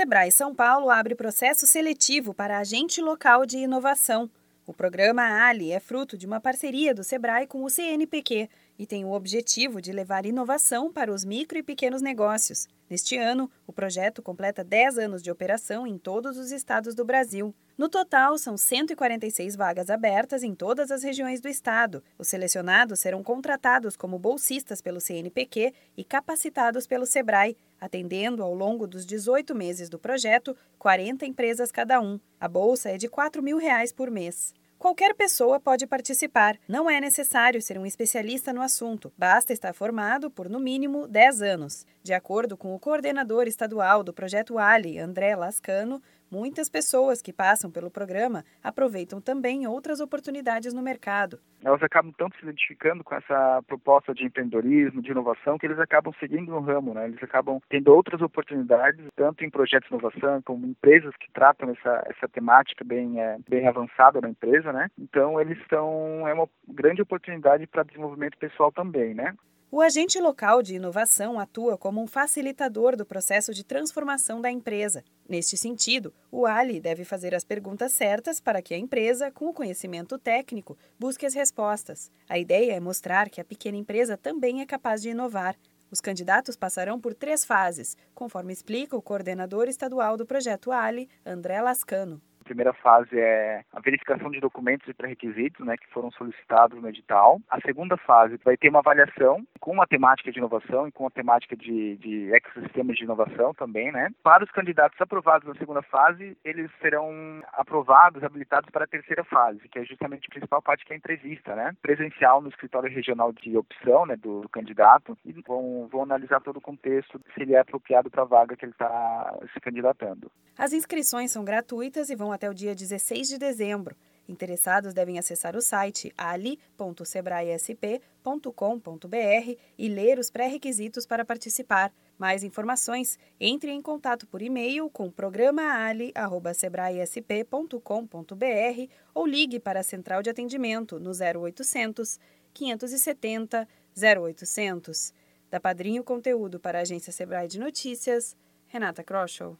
Sebrae São Paulo abre processo seletivo para agente local de inovação. O programa Ali é fruto de uma parceria do Sebrae com o CNPq e tem o objetivo de levar inovação para os micro e pequenos negócios. Neste ano, o projeto completa 10 anos de operação em todos os estados do Brasil. No total, são 146 vagas abertas em todas as regiões do estado. Os selecionados serão contratados como bolsistas pelo CNPq e capacitados pelo Sebrae, atendendo ao longo dos 18 meses do projeto 40 empresas cada um. A bolsa é de 4 mil reais por mês. Qualquer pessoa pode participar. Não é necessário ser um especialista no assunto. Basta estar formado por, no mínimo, 10 anos. De acordo com o coordenador estadual do projeto Ali, André Lascano, Muitas pessoas que passam pelo programa aproveitam também outras oportunidades no mercado. Elas acabam tanto se identificando com essa proposta de empreendedorismo, de inovação, que eles acabam seguindo no ramo, né? Eles acabam tendo outras oportunidades, tanto em projetos de inovação, como em empresas que tratam essa, essa temática bem, é, bem avançada na empresa, né? Então, eles estão... é uma grande oportunidade para desenvolvimento pessoal também, né? O agente local de inovação atua como um facilitador do processo de transformação da empresa. Neste sentido, o Ali deve fazer as perguntas certas para que a empresa, com o conhecimento técnico, busque as respostas. A ideia é mostrar que a pequena empresa também é capaz de inovar. Os candidatos passarão por três fases, conforme explica o coordenador estadual do projeto Ali, André Lascano primeira fase é a verificação de documentos e pré-requisitos, né, que foram solicitados no edital. A segunda fase vai ter uma avaliação com uma temática de inovação e com uma temática de, de ecossistemas de inovação também, né. Para os candidatos aprovados na segunda fase, eles serão aprovados, habilitados para a terceira fase, que é justamente a principal parte que é a entrevista, né, presencial no escritório regional de opção, né, do, do candidato e vão, vão analisar todo o contexto se ele é apropriado para a vaga que ele está se candidatando. As inscrições são gratuitas e vão até o dia 16 de dezembro. Interessados devem acessar o site ali.sebraesp.com.br e ler os pré-requisitos para participar. Mais informações, entre em contato por e-mail com o programa ali@sebraesp.com.br ou ligue para a central de atendimento no 0800 570 0800. Da Padrinho Conteúdo para a agência Sebrae de Notícias, Renata Kroschel.